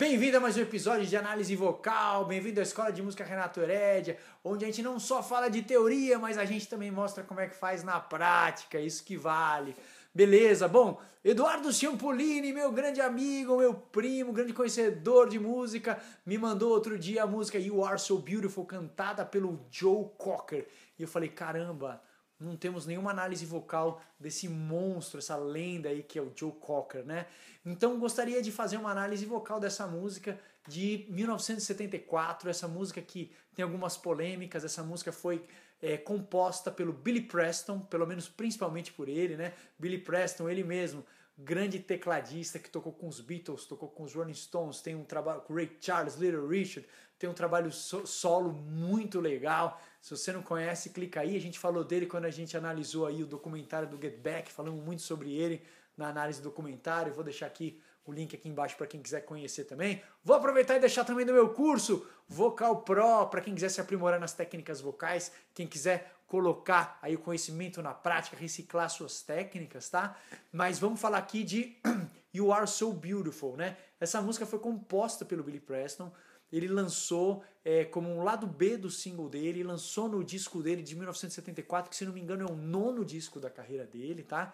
Bem-vindo a mais um episódio de análise vocal, bem-vindo à Escola de Música Renato Herédia, onde a gente não só fala de teoria, mas a gente também mostra como é que faz na prática, isso que vale. Beleza, bom, Eduardo Ciampolini, meu grande amigo, meu primo, grande conhecedor de música, me mandou outro dia a música You Are So Beautiful, cantada pelo Joe Cocker. E eu falei, caramba, não temos nenhuma análise vocal desse monstro, essa lenda aí que é o Joe Cocker, né? Então gostaria de fazer uma análise vocal dessa música de 1974, essa música que tem algumas polêmicas, essa música foi é, composta pelo Billy Preston, pelo menos principalmente por ele, né? Billy Preston, ele mesmo, grande tecladista que tocou com os Beatles, tocou com os Rolling Stones, tem um trabalho com Ray Charles, Little Richard, tem um trabalho solo muito legal. Se você não conhece, clica aí. A gente falou dele quando a gente analisou aí o documentário do Get Back, falamos muito sobre ele na análise do documentário. Vou deixar aqui o link aqui embaixo para quem quiser conhecer também. Vou aproveitar e deixar também do meu curso Vocal Pro para quem quiser se aprimorar nas técnicas vocais, quem quiser colocar aí o conhecimento na prática, reciclar suas técnicas, tá? Mas vamos falar aqui de You Are So Beautiful, né? Essa música foi composta pelo Billy Preston ele lançou é, como um lado B do single dele, lançou no disco dele de 1974, que se não me engano é o nono disco da carreira dele, tá?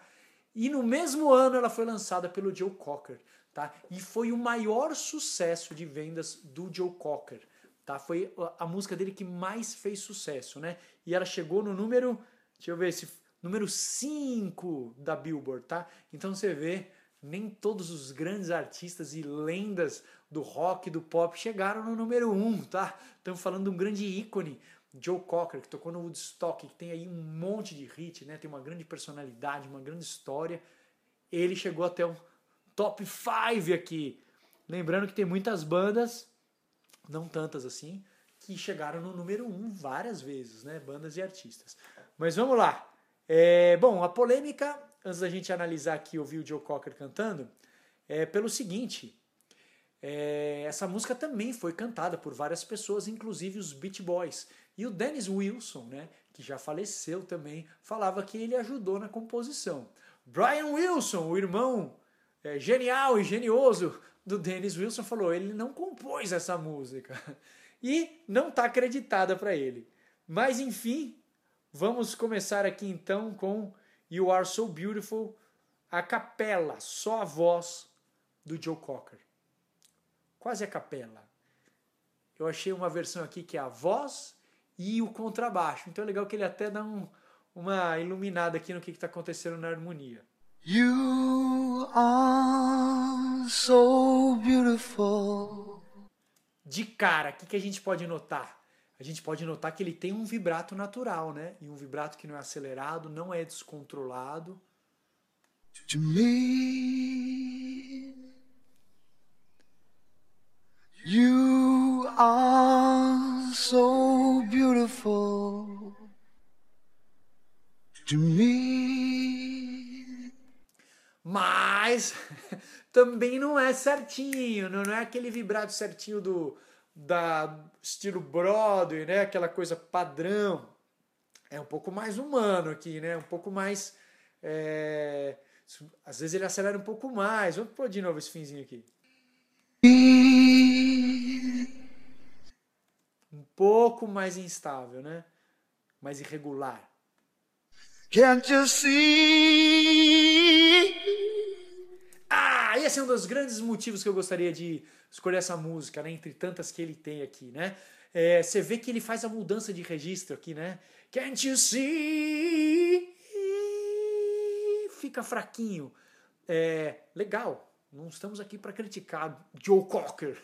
E no mesmo ano ela foi lançada pelo Joe Cocker, tá? E foi o maior sucesso de vendas do Joe Cocker, tá? Foi a música dele que mais fez sucesso, né? E ela chegou no número, deixa eu ver se número 5 da Billboard, tá? Então você vê nem todos os grandes artistas e lendas do rock, do pop chegaram no número um, tá? Estamos falando de um grande ícone, Joe Cocker, que tocou no Woodstock, que tem aí um monte de hit, né? Tem uma grande personalidade, uma grande história. Ele chegou até o top 5 aqui. Lembrando que tem muitas bandas, não tantas assim, que chegaram no número um várias vezes, né? Bandas e artistas. Mas vamos lá. É, bom, a polêmica antes da gente analisar aqui ouvir o Joe Cocker cantando, é pelo seguinte: é, essa música também foi cantada por várias pessoas, inclusive os Beach Boys. E o Dennis Wilson, né, que já faleceu também, falava que ele ajudou na composição. Brian Wilson, o irmão é, genial e genioso do Dennis Wilson, falou: ele não compôs essa música. E não está acreditada para ele. Mas enfim, vamos começar aqui então com You Are So Beautiful, a capela, só a voz do Joe Cocker. Quase a capela. Eu achei uma versão aqui que é a voz e o contrabaixo. Então é legal que ele até dá um, uma iluminada aqui no que está acontecendo na harmonia. You are so beautiful. De cara, o que, que a gente pode notar? a gente pode notar que ele tem um vibrato natural, né? E um vibrato que não é acelerado, não é descontrolado. To me, you are so beautiful. To me. Mas também não é certinho, não é aquele vibrato certinho do da estilo Broadway, né? Aquela coisa padrão. É um pouco mais humano aqui, né? Um pouco mais. É... Às vezes ele acelera um pouco mais. Vamos pôr de novo esse finzinho aqui. Um pouco mais instável, né? Mais irregular. Can't you see? Ah, esse é um dos grandes motivos que eu gostaria de escolher essa música, né? Entre tantas que ele tem aqui, né? É, você vê que ele faz a mudança de registro aqui, né? Can't you see? Fica fraquinho. É, legal. Não estamos aqui para criticar Joe Cocker.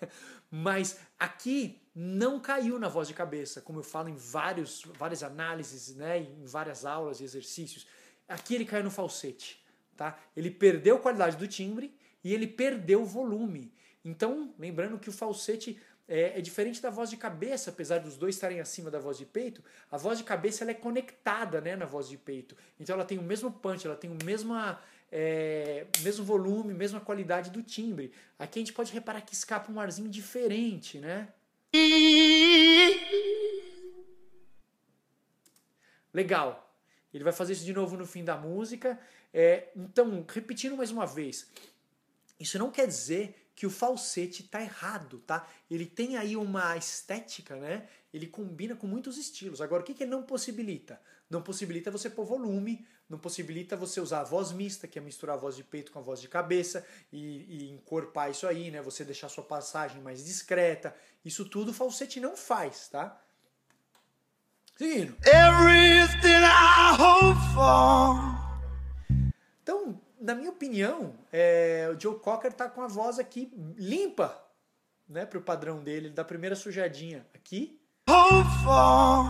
Mas aqui não caiu na voz de cabeça, como eu falo em vários, várias análises, né, em várias aulas e exercícios. Aqui ele caiu no falsete. Tá? Ele perdeu a qualidade do timbre e ele perdeu o volume. Então, lembrando que o falsete é, é, diferente da voz de cabeça, apesar dos dois estarem acima da voz de peito, a voz de cabeça ela é conectada né, na voz de peito. Então ela tem o mesmo punch, ela tem o mesmo, é, mesmo volume, mesma qualidade do timbre. Aqui a gente pode reparar que escapa um arzinho diferente, né? Legal. Ele vai fazer isso de novo no fim da música. É, então, repetindo mais uma vez, isso não quer dizer que o falsete tá errado, tá? Ele tem aí uma estética, né? Ele combina com muitos estilos. Agora, o que, que ele não possibilita? Não possibilita você pôr volume, não possibilita você usar a voz mista, que é misturar a voz de peito com a voz de cabeça e, e encorpar isso aí, né? Você deixar sua passagem mais discreta. Isso tudo o falsete não faz, tá? Seguindo. Everything I hope for. Opinião, é, o Joe Cocker tá com a voz aqui limpa, né, pro padrão dele, da primeira sujadinha aqui. Hope for,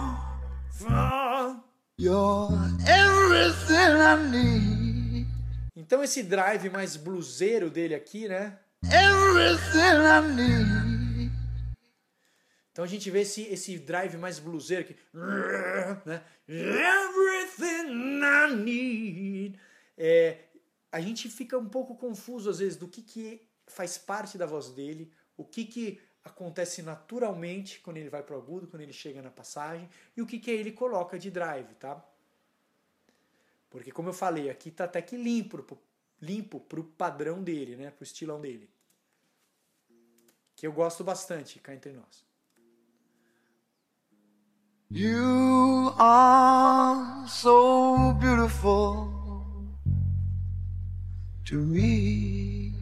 for you're everything I need. Então esse drive mais bluseiro dele aqui, né? Everything I need. Então a gente vê esse, esse drive mais bluseiro aqui. Né? Everything I need. É, a gente fica um pouco confuso às vezes do que, que faz parte da voz dele, o que, que acontece naturalmente quando ele vai para o agudo, quando ele chega na passagem, e o que, que ele coloca de drive, tá? Porque como eu falei, aqui tá até que limpo, limpo pro padrão dele, né? Pro estilão dele. Que eu gosto bastante, cá entre nós. You are so beautiful to me.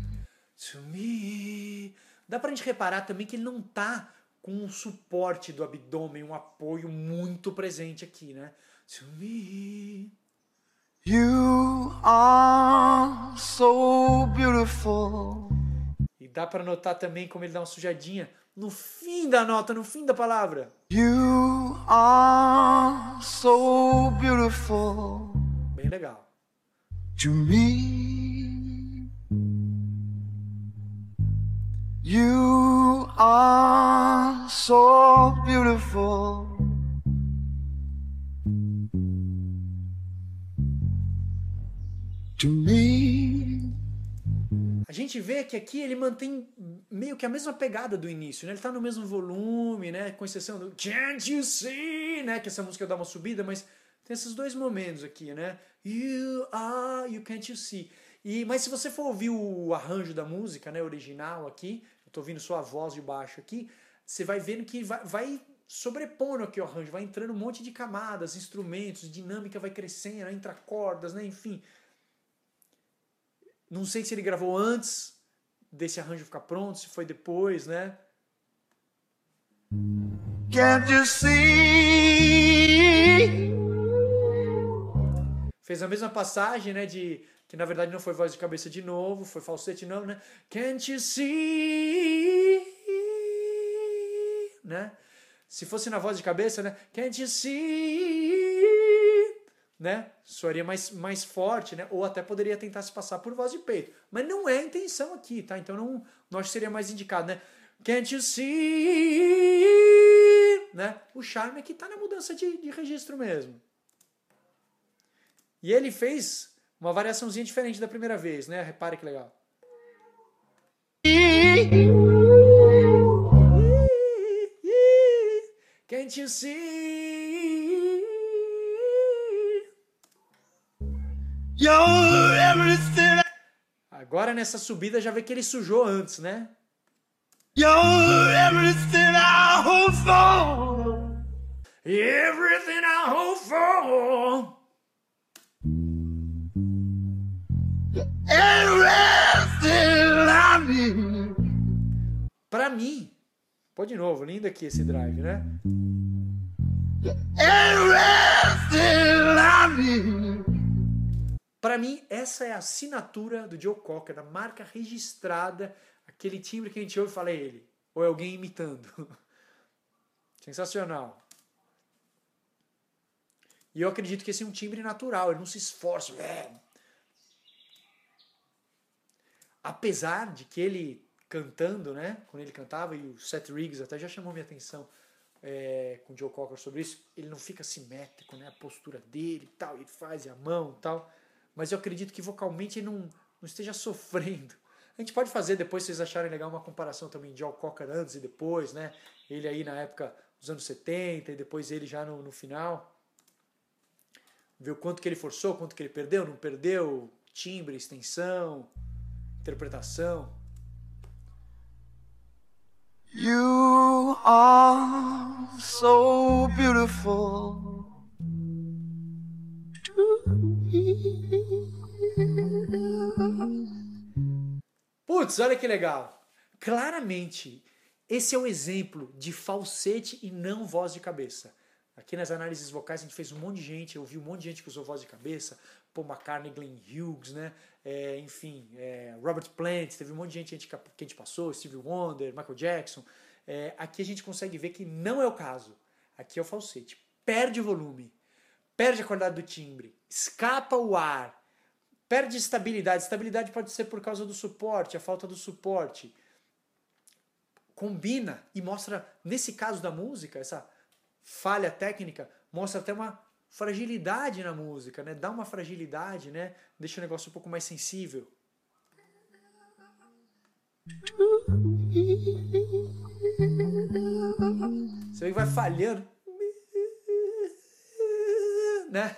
To me. Dá pra gente reparar também que ele não tá com um suporte do abdômen, um apoio muito presente aqui, né? To me. You are so beautiful. E dá para notar também como ele dá uma sujadinha no fim da nota, no fim da palavra. You are so beautiful. Bem legal. To me. You are so beautiful. To me. A gente vê que aqui ele mantém meio que a mesma pegada do início, né? Ele tá no mesmo volume, né? Com exceção do Can't You See, né? Que essa música dá uma subida, mas tem esses dois momentos aqui, né? You are, you can't you see. E, mas se você for ouvir o arranjo da música, né, original aqui, tô ouvindo sua voz de baixo aqui, você vai vendo que vai, vai sobrepondo aqui o arranjo, vai entrando um monte de camadas, instrumentos, dinâmica vai crescendo, entra cordas, né, enfim. Não sei se ele gravou antes desse arranjo ficar pronto, se foi depois, né? Can't you see? Fez a mesma passagem, né, de que na verdade não foi voz de cabeça de novo, foi falsete não, né? Can't you see? Né? Se fosse na voz de cabeça, né? Can't you see? né? Soaria mais, mais forte, né? Ou até poderia tentar se passar por voz de peito. Mas não é a intenção aqui, tá? Então não, não acho que seria mais indicado, né? Can't you see? Né? O charme é que tá na mudança de, de registro mesmo. E ele fez uma variaçãozinha diferente da primeira vez, né? Repare que legal. Can't you see? Agora nessa subida já vê que ele sujou antes, né? You're everything I hope for. Everything I hope for. Pra mim, pô de novo, lindo aqui esse drive, né? Para mim, essa é a assinatura do Joe Cocker, a marca registrada, aquele timbre que a gente ouve e fala é ele, ou é alguém imitando. Sensacional. E eu acredito que esse é um timbre natural, ele não se esforça. Apesar de que ele cantando, né? Quando ele cantava, e o Seth Riggs até já chamou minha atenção é, com o Joe Cocker sobre isso, ele não fica simétrico, né? A postura dele e tal, ele faz a mão e tal mas eu acredito que vocalmente ele não, não esteja sofrendo. A gente pode fazer depois, se vocês acharem legal, uma comparação também de Al Cocker antes e depois, né? Ele aí na época dos anos 70 e depois ele já no, no final. Ver o quanto que ele forçou, quanto que ele perdeu, não perdeu, timbre, extensão, interpretação. You are so beautiful Putz, olha que legal. Claramente, esse é um exemplo de falsete e não voz de cabeça. Aqui nas análises vocais a gente fez um monte de gente, eu vi um monte de gente que usou voz de cabeça, Paul McCartney, Glenn Hughes, né? É, enfim, é, Robert Plant, teve um monte de gente, que a gente passou, Stevie Wonder, Michael Jackson. É, aqui a gente consegue ver que não é o caso. Aqui é o falsete. Perde o volume, perde a qualidade do timbre, escapa o ar, perde estabilidade. Estabilidade pode ser por causa do suporte, a falta do suporte. Combina e mostra, nesse caso da música, essa falha técnica, mostra até uma fragilidade na música, né? Dá uma fragilidade, né? Deixa o negócio um pouco mais sensível. Você vai falhando, né?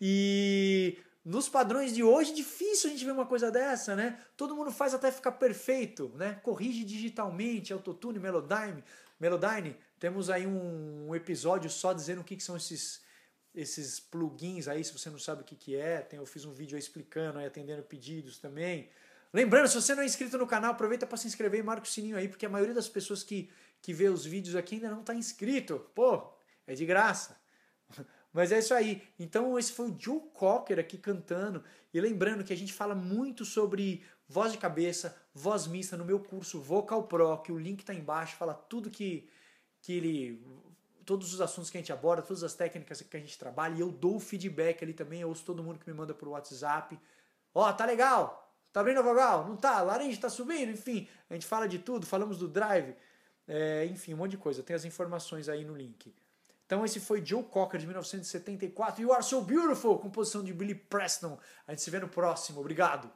E nos padrões de hoje, difícil a gente ver uma coisa dessa, né? Todo mundo faz até ficar perfeito, né? Corrige digitalmente, autotune, Melodyne, Melodyne temos aí um episódio só dizendo o que, que são esses, esses plugins aí, se você não sabe o que, que é. Tem, eu fiz um vídeo aí explicando, aí, atendendo pedidos também. Lembrando, se você não é inscrito no canal, aproveita para se inscrever e marca o sininho aí, porque a maioria das pessoas que, que vê os vídeos aqui ainda não está inscrito. Pô, é de graça. Mas é isso aí. Então esse foi o Joe Cocker aqui cantando. E lembrando que a gente fala muito sobre voz de cabeça, voz mista no meu curso Vocal Pro, que o link está embaixo, fala tudo que que ele todos os assuntos que a gente aborda, todas as técnicas que a gente trabalha, e eu dou feedback ali também, eu ouço todo mundo que me manda por WhatsApp. Ó, oh, tá legal? Tá abrindo a vogal? Não tá? Laranja tá subindo? Enfim, a gente fala de tudo, falamos do drive, é, enfim, um monte de coisa. Tem as informações aí no link. Então esse foi Joe Cocker de 1974, You Are So Beautiful, composição de Billy Preston. A gente se vê no próximo. Obrigado.